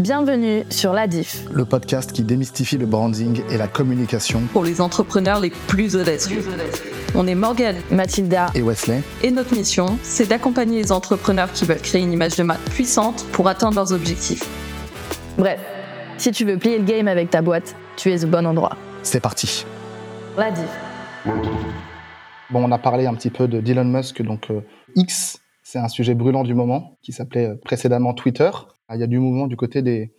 Bienvenue sur La Diff, le podcast qui démystifie le branding et la communication pour les entrepreneurs les plus audacieux. On est Morgane, Mathilda et Wesley. Et notre mission, c'est d'accompagner les entrepreneurs qui veulent créer une image de marque puissante pour atteindre leurs objectifs. Bref, si tu veux plier le game avec ta boîte, tu es au bon endroit. C'est parti. La Diff. Bon, on a parlé un petit peu de Elon Musk, donc euh, X, c'est un sujet brûlant du moment qui s'appelait euh, précédemment Twitter. Il y a du mouvement du côté des,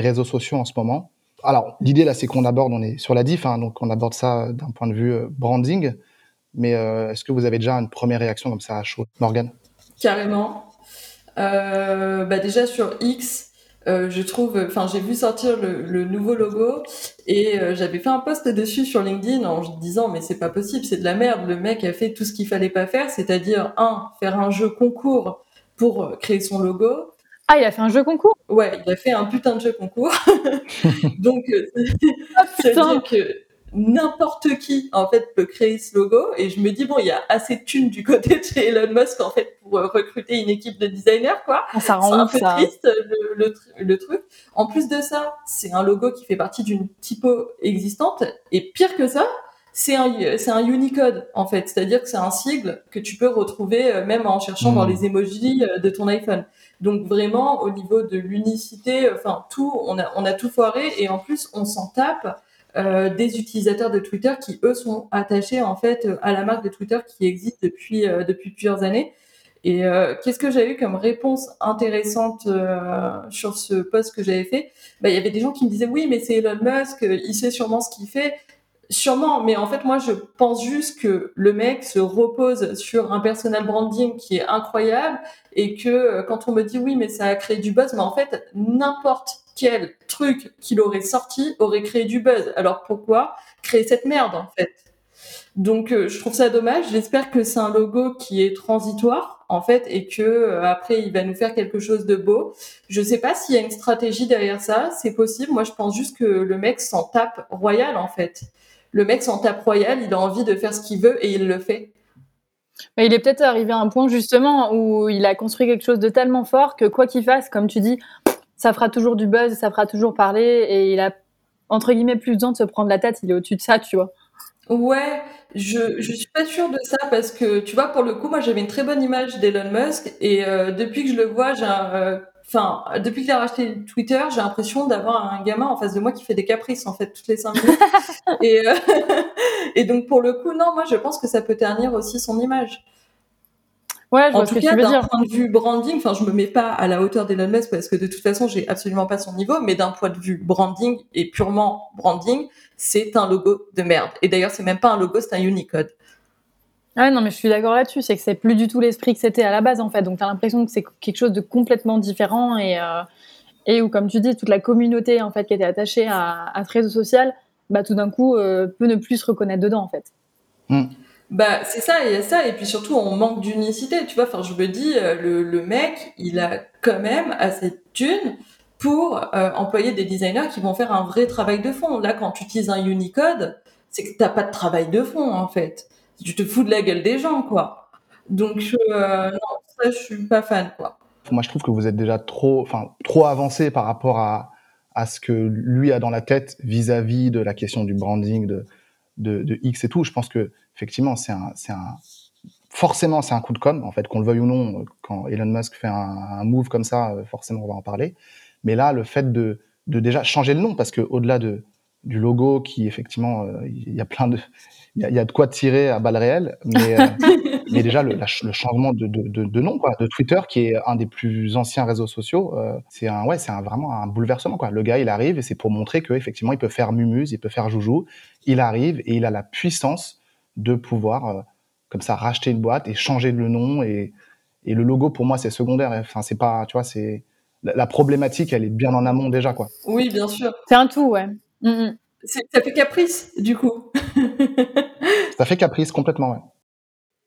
réseaux sociaux en ce moment. Alors, l'idée là, c'est qu'on aborde, on est sur la diff, hein, donc on aborde ça d'un point de vue euh, branding. Mais est-ce que vous avez déjà une première réaction comme ça à chaud, Morgan Carrément. bah déjà sur X, euh, je trouve, enfin, j'ai vu sortir le, nouveau logo et euh, j'avais fait un post dessus sur LinkedIn en disant mais c'est pas possible, c'est de la merde. Le mec a fait tout ce qu'il fallait pas faire, c'est-à-dire un, faire un jeu concours pour créer son logo. Ah, il a fait un jeu concours? Ouais, il a fait un putain de jeu concours. Donc, euh, ah, que n'importe qui en fait peut créer ce logo. Et je me dis bon il y a assez de thunes du côté de chez Elon Musk en fait pour euh, recruter une équipe de designers quoi. Ah, ça rend un peu triste le, le, truc. En plus de ça c'est un logo qui fait partie d'une typo existante. Et pire que ça c'est un c'est un Unicode en fait c'est-à-dire que c'est un sigle que tu peux retrouver euh, même en cherchant dans hmm. les emojis euh, de ton iPhone donc vraiment au niveau de l'unicité enfin tout on a on a tout foiré et en plus on s'en tape euh, des utilisateurs de Twitter qui eux sont attachés en fait à la marque de Twitter qui existe depuis euh, depuis plusieurs années. Et euh, qu'est-ce que j'ai eu comme réponse intéressante sur ce post que j'avais fait? Bah, Il y avait des gens qui me disaient oui, mais c'est Elon Musk, il sait sûrement ce qu'il fait. Sûrement, mais en fait, moi, je pense juste que le mec se repose sur un personal branding qui est incroyable et que quand on me dit oui, mais ça a créé du buzz, mais en fait, n'importe quel truc qu'il aurait sorti aurait créé du buzz. Alors pourquoi créer cette merde en fait? Donc euh, je trouve ça dommage. J'espère que c'est un logo qui est transitoire en fait et que euh, après il va nous faire quelque chose de beau. Je sais pas s'il y a une stratégie derrière ça. C'est possible. Moi je pense juste que le mec s'en tape royal en fait. Le mec s'en tape royal. Il a envie de faire ce qu'il veut et il le fait. il est peut-être arrivé à un point justement où il a construit quelque chose de tellement fort que quoi qu'il fasse, comme tu dis, ça fera toujours du buzz, ça fera toujours parler, et il a entre guillemets plus besoin de se prendre la tête, il est au-dessus de ça, tu vois. Ouais, je je suis pas sûre de ça parce que tu vois pour le coup moi j'avais une très bonne image d'Elon Musk et euh, depuis que je le vois j'ai euh, enfin depuis qu'il a racheté Twitter j'ai l'impression d'avoir un gamin en face de moi qui fait des caprices en fait toutes les cinq minutes et euh, et donc pour le coup non moi je pense que ça peut ternir aussi son image. Ouais, je en tout cas, d'un point de vue branding, enfin, je me mets pas à la hauteur d'Elon Musk parce que de toute façon, j'ai absolument pas son niveau, mais d'un point de vue branding et purement branding, c'est un logo de merde. Et d'ailleurs, c'est même pas un logo, c'est un Unicode. Ouais, non, mais je suis d'accord là-dessus. C'est que c'est plus du tout l'esprit que c'était à la base, en fait. Donc, tu as l'impression que c'est quelque chose de complètement différent et, euh, et où, comme tu dis, toute la communauté, en fait, qui était attachée à, à ce réseau social, bah, tout d'un coup, euh, peut ne plus se reconnaître dedans, en fait. Mm. Bah, c'est ça, il y a ça, et puis surtout, on manque d'unicité, tu vois. Enfin, je me dis, euh, le, le mec, il a quand même assez de thunes pour euh, employer des designers qui vont faire un vrai travail de fond. Là, quand tu utilises un Unicode, c'est que t'as pas de travail de fond, en fait. Tu te fous de la gueule des gens, quoi. Donc, euh, non, ça, je suis pas fan, quoi. Moi, je trouve que vous êtes déjà trop, enfin, trop avancé par rapport à, à ce que lui a dans la tête vis-à-vis de la question du branding, de, de, de X et tout. Je pense que effectivement, c'est un, c'est un, forcément, c'est un coup de com. En fait, qu'on le veuille ou non, quand Elon Musk fait un, un, move comme ça, euh, forcément, on va en parler. Mais là, le fait de, de déjà changer le nom, parce que au-delà de, du logo, qui effectivement, euh, il y a plein de, il y a, y a, de quoi tirer à balles réelles, mais, euh, mais déjà le, le changement de, de, de, nom, quoi, de Twitter, qui est un des plus anciens réseaux sociaux, euh, c'est un, ouais, c'est un, vraiment un bouleversement, quoi. Le gars, il arrive et c'est pour montrer que effectivement, il peut faire mumuse, il peut faire joujou. Il arrive et il a la puissance de pouvoir euh, comme ça racheter une boîte et changer le nom et, et le logo pour moi c'est secondaire. Enfin c'est pas tu vois c'est la, problématique elle est bien en amont déjà quoi. Oui bien sûr. C'est un tout ouais. Mm, mm. ça fait caprice du coup. Ça fait caprice complètement ouais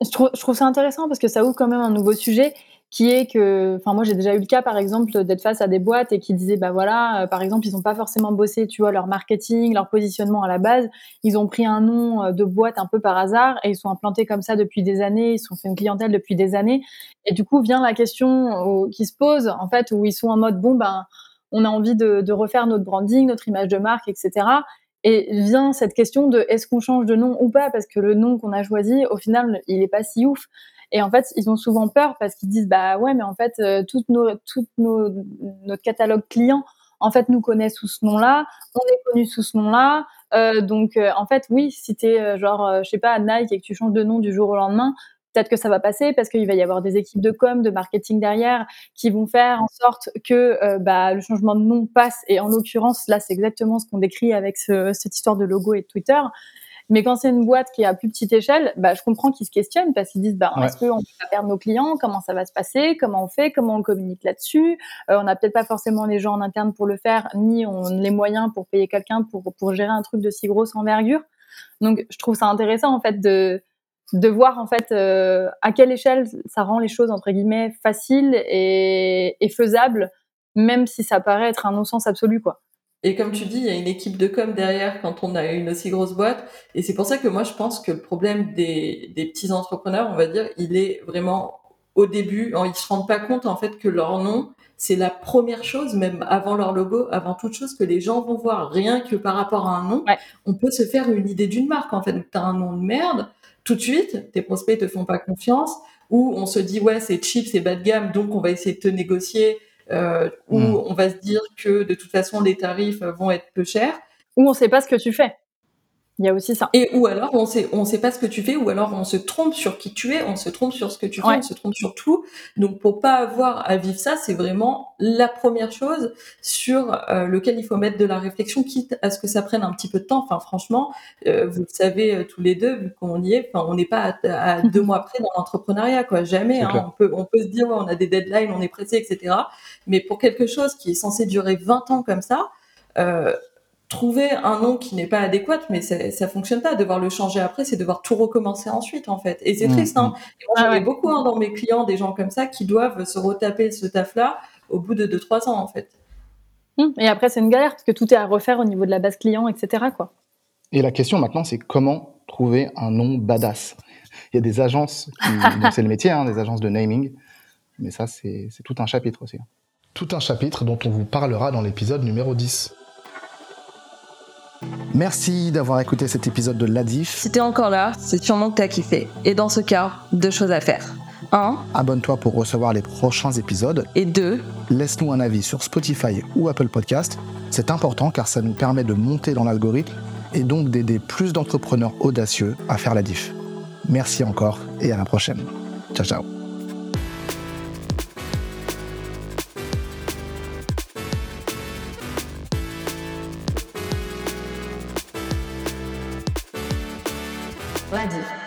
je trouve, ça intéressant parce que ça ouvre quand même un nouveau sujet qui est que, enfin moi j'ai déjà eu le cas par exemple d'être face à des boîtes et qui disaient bah voilà, euh, par exemple ils n'ont pas forcément bossé, tu vois, leur marketing, leur positionnement à la base, ils ont pris un nom euh, de boîte un peu par hasard et ils sont implantés comme ça depuis des années, ils sont fait une clientèle depuis des années. Et du coup vient la question qui se pose en fait où ils sont en mode bon ben on a envie de refaire notre branding, notre image de marque, etc. Et vient cette question de est-ce qu'on change de nom ou pas? Parce que le nom qu'on a choisi, au final, il est pas si ouf. Et en fait, ils ont souvent peur parce qu'ils disent bah ouais, mais en fait, euh, toutes nos, toutes nos, notre catalogue client, en fait, nous connaît sous ce nom-là, on est connu sous ce nom-là. Euh, donc, euh, en fait, oui, si t'es genre, je sais pas, Nike et que tu changes de nom du jour au lendemain, peut-être que ça va passer parce qu'il va y avoir des équipes de com, de marketing derrière qui vont faire en sorte que euh, bah, le changement de nom passe. Et en l'occurrence, là, c'est exactement ce qu'on décrit avec ce, cette histoire de logo et de Twitter. Mais quand c'est une boîte qui est à plus petite échelle, bah, je comprends qu'ils se questionnent parce qu'ils disent bah, Ouais. est-ce qu'on va perdre nos clients? Comment ça va se passer? Comment on fait? Comment on communique là-dessus? Euh, On n'a peut-être pas forcément les gens en interne pour le faire, ni on les moyens pour payer quelqu'un pour, pour gérer un truc de si grosse envergure. Donc, je trouve ça intéressant en fait de, de voir en fait euh, à quelle échelle ça rend les choses entre guillemets faciles et, et faisables, même si ça paraît être un non-sens absolu quoi. Et comme tu dis, il y a une équipe de com derrière quand on a une aussi grosse boîte. Et c'est pour ça que moi, je pense que le problème des, des petits entrepreneurs, on va dire, il est vraiment au début. Ils se rendent pas compte, en fait, que leur nom, c'est la première chose, même avant leur logo, avant toute chose, que les gens vont voir. Rien que par rapport à un nom, Ouais. on peut se faire une idée d'une marque, en fait. Donc, t'as un nom de merde. Tout de suite, tes prospects te font pas confiance. Ou on se dit, ouais, c'est cheap, c'est bas de gamme, donc on va essayer de te négocier euh, où Mm. on va se dire que de toute façon les tarifs vont être peu chers Ou on sait pas ce que tu fais. Il y a aussi ça. et ou alors on sait on sait pas ce que tu fais ou alors on se trompe sur qui tu es on se trompe sur ce que tu fais Ouais. on se trompe sur tout donc pour pas avoir à vivre ça c'est vraiment la première chose sur euh, lequel il faut mettre de la réflexion quitte à ce que ça prenne un petit peu de temps enfin franchement euh, vous le savez euh, tous les deux vu qu'on y est enfin on n'est pas à, à deux mois près dans l'entrepreneuriat quoi jamais hein. on peut on peut se dire ouais, on a des deadlines on est pressé etc mais pour quelque chose qui est censé durer 20 ans comme ça euh, trouver un nom qui n'est pas adéquat, mais ça, ça fonctionne pas. Devoir le changer après, c'est devoir tout recommencer ensuite, en fait. Et c'est Mmh, triste, hein. Et moi, Ah j'en ai ouais. beaucoup hein, dans mes clients, des gens comme ça, qui doivent se retaper ce taf-là au bout de 2-3 ans, en fait. Hum, Et après, c'est une galère parce que tout est à refaire au niveau de la base client, etc. Quoi. Et la question maintenant, c'est comment trouver un nom badass Il y a des agences, c'est le métier, hein, des agences de naming, mais ça, c'est c'est tout un chapitre aussi. Tout un chapitre dont on vous parlera dans l'épisode numéro 10. Merci d'avoir écouté cet épisode de l'Adif. Si t'es encore là, c'est sûrement que t'as kiffé. Et dans ce cas, deux choses à faire. Un, Abonne-toi pour recevoir les prochains épisodes. et deux, Laisse-nous un avis sur Spotify ou Apple Podcast. C'est important car ça nous permet de monter dans l'algorithme et donc d'aider plus d'entrepreneurs audacieux à faire la diff. Merci encore et à la prochaine. Ciao ciao. La diff.